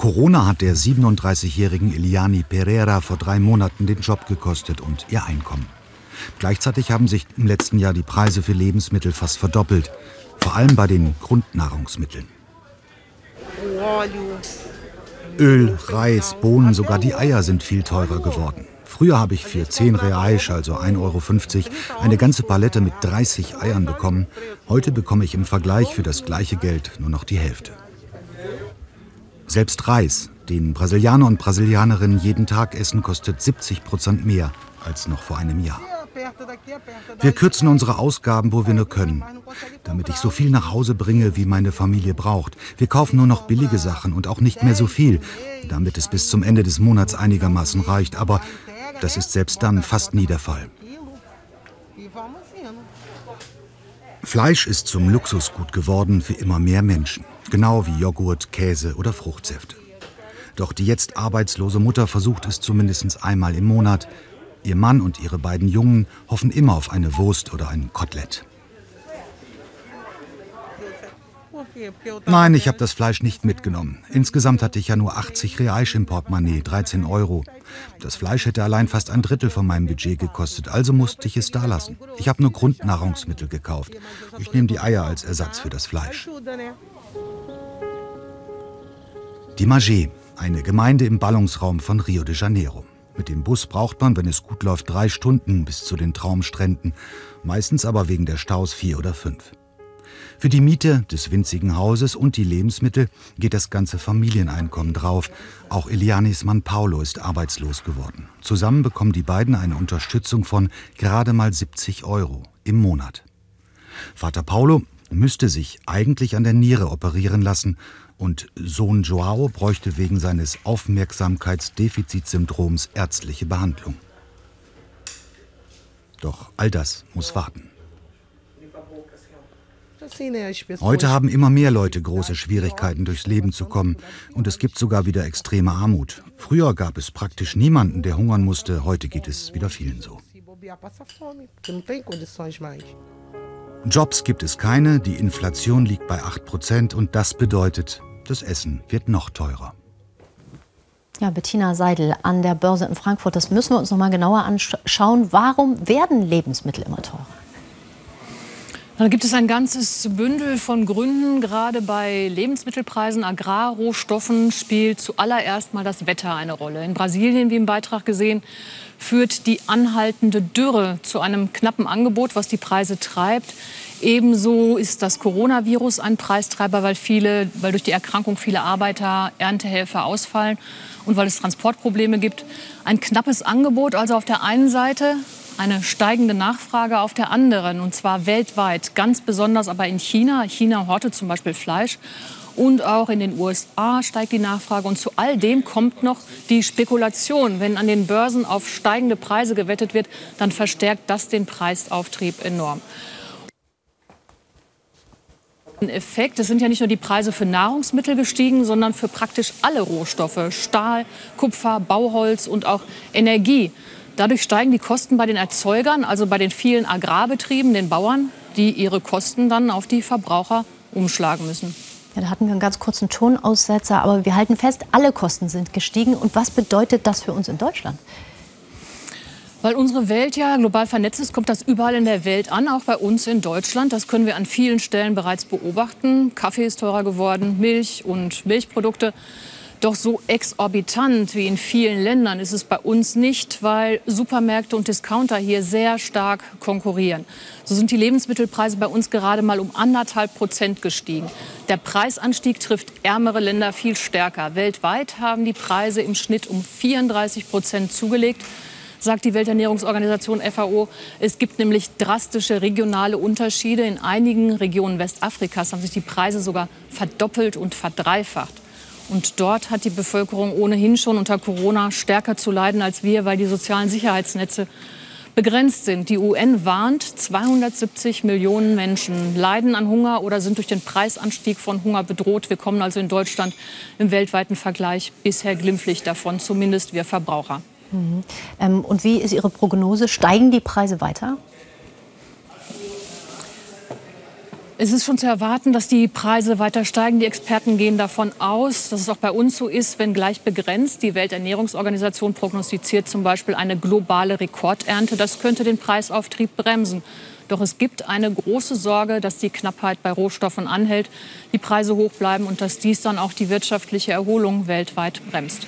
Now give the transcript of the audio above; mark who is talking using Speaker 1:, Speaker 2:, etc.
Speaker 1: Corona hat der 37-jährigen Eliani Pereira vor drei Monaten den Job gekostet und ihr Einkommen. Gleichzeitig haben sich im letzten Jahr die Preise für Lebensmittel fast verdoppelt, vor allem bei den Grundnahrungsmitteln. Öl, Reis, Bohnen, sogar die Eier sind viel teurer geworden. Früher habe ich für 10 Reais, also 1,50 Euro, eine ganze Palette mit 30 Eiern bekommen. Heute bekomme ich im Vergleich für das gleiche Geld nur noch die Hälfte. Selbst Reis, den Brasilianer und Brasilianerinnen jeden Tag essen, kostet 70 Prozent mehr als noch vor einem Jahr. Wir kürzen unsere Ausgaben, wo wir nur können, damit ich so viel nach Hause bringe, wie meine Familie braucht. Wir kaufen nur noch billige Sachen und auch nicht mehr so viel, damit es bis zum Ende des Monats einigermaßen reicht. Aber das ist selbst dann fast nie der Fall. Fleisch ist zum Luxusgut geworden für immer mehr Menschen genau wie Joghurt, Käse oder Fruchtsäfte. Doch die jetzt arbeitslose Mutter versucht es zumindest einmal im Monat. Ihr Mann und ihre beiden Jungen hoffen immer auf eine Wurst oder ein Kotelett. Nein, ich habe das Fleisch nicht mitgenommen. Insgesamt hatte ich ja nur 80 Reais im Portemonnaie, 13 Euro. Das Fleisch hätte allein fast ein Drittel von meinem Budget gekostet, also musste ich es da lassen. Ich habe nur Grundnahrungsmittel gekauft. Ich nehme die Eier als Ersatz für das Fleisch. Die Magé, eine Gemeinde im Ballungsraum von Rio de Janeiro. Mit dem Bus braucht man, wenn es gut läuft, drei Stunden bis zu den Traumstränden, meistens aber wegen der Staus vier oder fünf. Für die Miete des winzigen Hauses und die Lebensmittel geht das ganze Familieneinkommen drauf. Auch Elianis Mann Paulo ist arbeitslos geworden. Zusammen bekommen die beiden eine Unterstützung von gerade mal 70 Euro im Monat. Vater Paulo müsste sich eigentlich an der Niere operieren lassen, und Sohn Joao bräuchte wegen seines Aufmerksamkeitsdefizitsyndroms ärztliche Behandlung. Doch all das muss warten. Heute haben immer mehr Leute große Schwierigkeiten, durchs Leben zu kommen. Und es gibt sogar wieder extreme Armut. Früher gab es praktisch niemanden, der hungern musste. Heute geht es wieder vielen so. Jobs gibt es keine, die Inflation liegt bei 8 Prozent und das bedeutet, das Essen wird noch teurer.
Speaker 2: Ja, Bettina Seidel an der Börse in Frankfurt. Das müssen wir uns noch mal genauer anschauen. Warum werden Lebensmittel immer teurer?
Speaker 3: Da gibt es ein ganzes Bündel von Gründen. Gerade bei Lebensmittelpreisen, Agrarrohstoffen spielt zuallererst mal das Wetter eine Rolle. In Brasilien, wie im Beitrag gesehen, führt die anhaltende Dürre zu einem knappen Angebot, was die Preise treibt. Ebenso ist das Coronavirus ein Preistreiber, weil, viele, weil durch die Erkrankung viele Arbeiter, Erntehelfer ausfallen und weil es Transportprobleme gibt. Ein knappes Angebot also auf der einen Seite, eine steigende Nachfrage auf der anderen, und zwar weltweit, ganz besonders aber in China. China hortet zum Beispiel Fleisch. Und auch in den USA steigt die Nachfrage. Und zu all dem kommt noch die Spekulation. Wenn an den Börsen auf steigende Preise gewettet wird, dann verstärkt das den Preisauftrieb enorm. Effekt. Es sind ja nicht nur die Preise für Nahrungsmittel gestiegen, sondern für praktisch alle Rohstoffe. Stahl, Kupfer, Bauholz und auch Energie. Dadurch steigen die Kosten bei den Erzeugern, also bei den vielen Agrarbetrieben, den Bauern, die ihre Kosten dann auf die Verbraucher umschlagen müssen.
Speaker 2: Ja, da hatten wir einen ganz kurzen Tonaussetzer, aber wir halten fest, alle Kosten sind gestiegen. Und was bedeutet das für uns in Deutschland?
Speaker 3: Weil unsere Welt ja global vernetzt ist, kommt das überall in der Welt an, auch bei uns in Deutschland. Das können wir an vielen Stellen bereits beobachten. Kaffee ist teurer geworden, Milch und Milchprodukte. Doch so exorbitant wie in vielen Ländern ist es bei uns nicht, weil Supermärkte und Discounter hier sehr stark konkurrieren. So sind die Lebensmittelpreise bei uns gerade mal um anderthalb Prozent gestiegen. Der Preisanstieg trifft ärmere Länder viel stärker. Weltweit haben die Preise im Schnitt um 34 Prozent zugelegt sagt die Welternährungsorganisation FAO. Es gibt nämlich drastische regionale Unterschiede. In einigen Regionen Westafrikas haben sich die Preise sogar verdoppelt und verdreifacht. Und dort hat die Bevölkerung ohnehin schon unter Corona stärker zu leiden als wir, weil die sozialen Sicherheitsnetze begrenzt sind. Die UN warnt, 270 Millionen Menschen leiden an Hunger oder sind durch den Preisanstieg von Hunger bedroht. Wir kommen also in Deutschland im weltweiten Vergleich bisher glimpflich davon, zumindest wir Verbraucher.
Speaker 2: Mhm. Ähm, und wie ist Ihre Prognose? Steigen die Preise weiter?
Speaker 3: Es ist schon zu erwarten, dass die Preise weiter steigen. Die Experten gehen davon aus, dass es auch bei uns so ist, wenn gleich begrenzt. Die Welternährungsorganisation prognostiziert zum Beispiel eine globale Rekordernte. Das könnte den Preisauftrieb bremsen. Doch es gibt eine große Sorge, dass die Knappheit bei Rohstoffen anhält, die Preise hoch bleiben und dass dies dann auch die wirtschaftliche Erholung weltweit bremst.